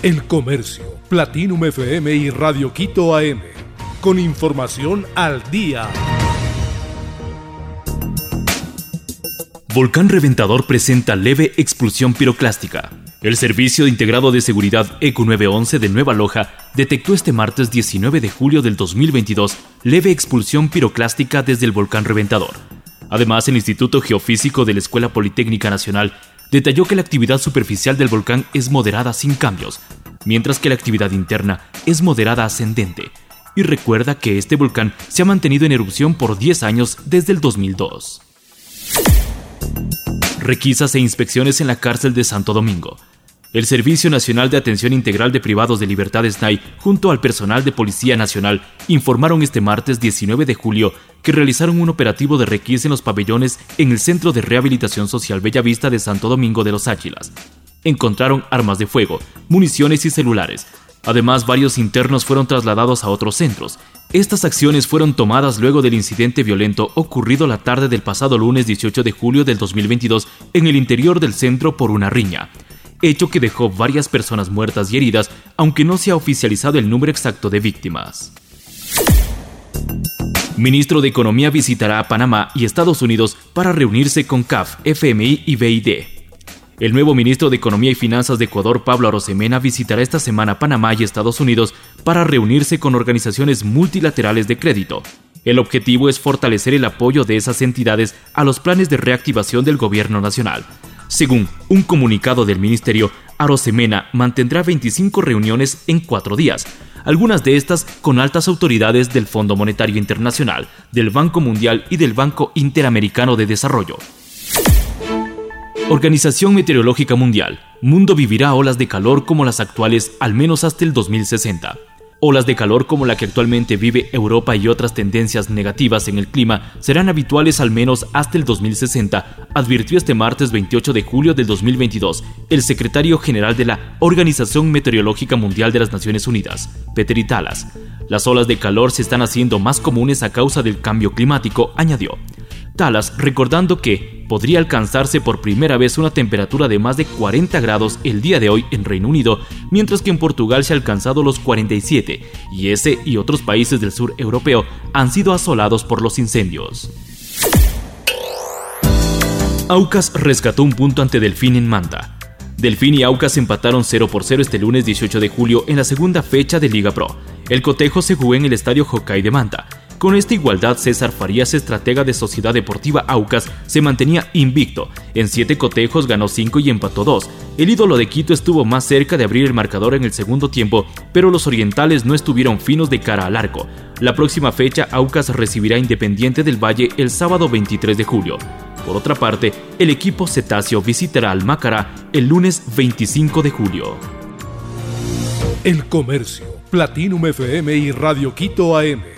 El Comercio, Platinum FM y Radio Quito AM. Con información al día. Volcán Reventador presenta leve expulsión piroclástica. El Servicio Integrado de Seguridad ECU 911 de Nueva Loja detectó este martes 19 de julio del 2022 leve expulsión piroclástica desde el volcán Reventador. Además, el Instituto Geofísico de la Escuela Politécnica Nacional detalló que la actividad superficial del volcán es moderada sin cambios, mientras que la actividad interna es moderada ascendente, y recuerda que este volcán se ha mantenido en erupción por 10 años desde el 2002. Requisas e inspecciones en la cárcel de Santo Domingo. El Servicio Nacional de Atención Integral de Privados de Libertad SNAI, junto al personal de Policía Nacional, informaron este martes 19 de julio que realizaron un operativo de requisa en los pabellones en el Centro de Rehabilitación Social Bellavista de Santo Domingo de los Áchilas. Encontraron armas de fuego, municiones y celulares. Además, varios internos fueron trasladados a otros centros. Estas acciones fueron tomadas luego del incidente violento ocurrido la tarde del pasado lunes 18 de julio del 2022 en el interior del centro por una riña hecho que dejó varias personas muertas y heridas, aunque no se ha oficializado el número exacto de víctimas. Ministro de Economía visitará a Panamá y Estados Unidos para reunirse con CAF, FMI y BID. El nuevo ministro de Economía y Finanzas de Ecuador, Pablo Arosemena, visitará esta semana Panamá y Estados Unidos para reunirse con organizaciones multilaterales de crédito. El objetivo es fortalecer el apoyo de esas entidades a los planes de reactivación del gobierno nacional, según un comunicado del ministerio, Arosemena mantendrá 25 reuniones en cuatro días, algunas de estas con altas autoridades del Fondo Monetario Internacional, del Banco Mundial y del Banco Interamericano de Desarrollo. Organización Meteorológica Mundial. Mundo vivirá olas de calor como las actuales al menos hasta el 2060. Olas de calor como la que actualmente vive Europa y otras tendencias negativas en el clima serán habituales al menos hasta el 2060, advirtió este martes 28 de julio del 2022 el secretario general de la Organización Meteorológica Mundial de las Naciones Unidas, Peter Italas. Las olas de calor se están haciendo más comunes a causa del cambio climático, añadió. Talas recordando que podría alcanzarse por primera vez una temperatura de más de 40 grados el día de hoy en Reino Unido, mientras que en Portugal se ha alcanzado los 47, y ese y otros países del sur europeo han sido asolados por los incendios. Aucas rescató un punto ante Delfín en Manta. Delfín y Aucas empataron 0 por 0 este lunes 18 de julio en la segunda fecha de Liga Pro. El cotejo se jugó en el estadio Hokkaido de Manta. Con esta igualdad, César Farías, estratega de Sociedad Deportiva Aucas, se mantenía invicto. En siete cotejos ganó cinco y empató dos. El ídolo de Quito estuvo más cerca de abrir el marcador en el segundo tiempo, pero los orientales no estuvieron finos de cara al arco. La próxima fecha, Aucas recibirá Independiente del Valle el sábado 23 de julio. Por otra parte, el equipo cetáceo visitará al Macará el lunes 25 de julio. El Comercio, Platinum FM y Radio Quito AM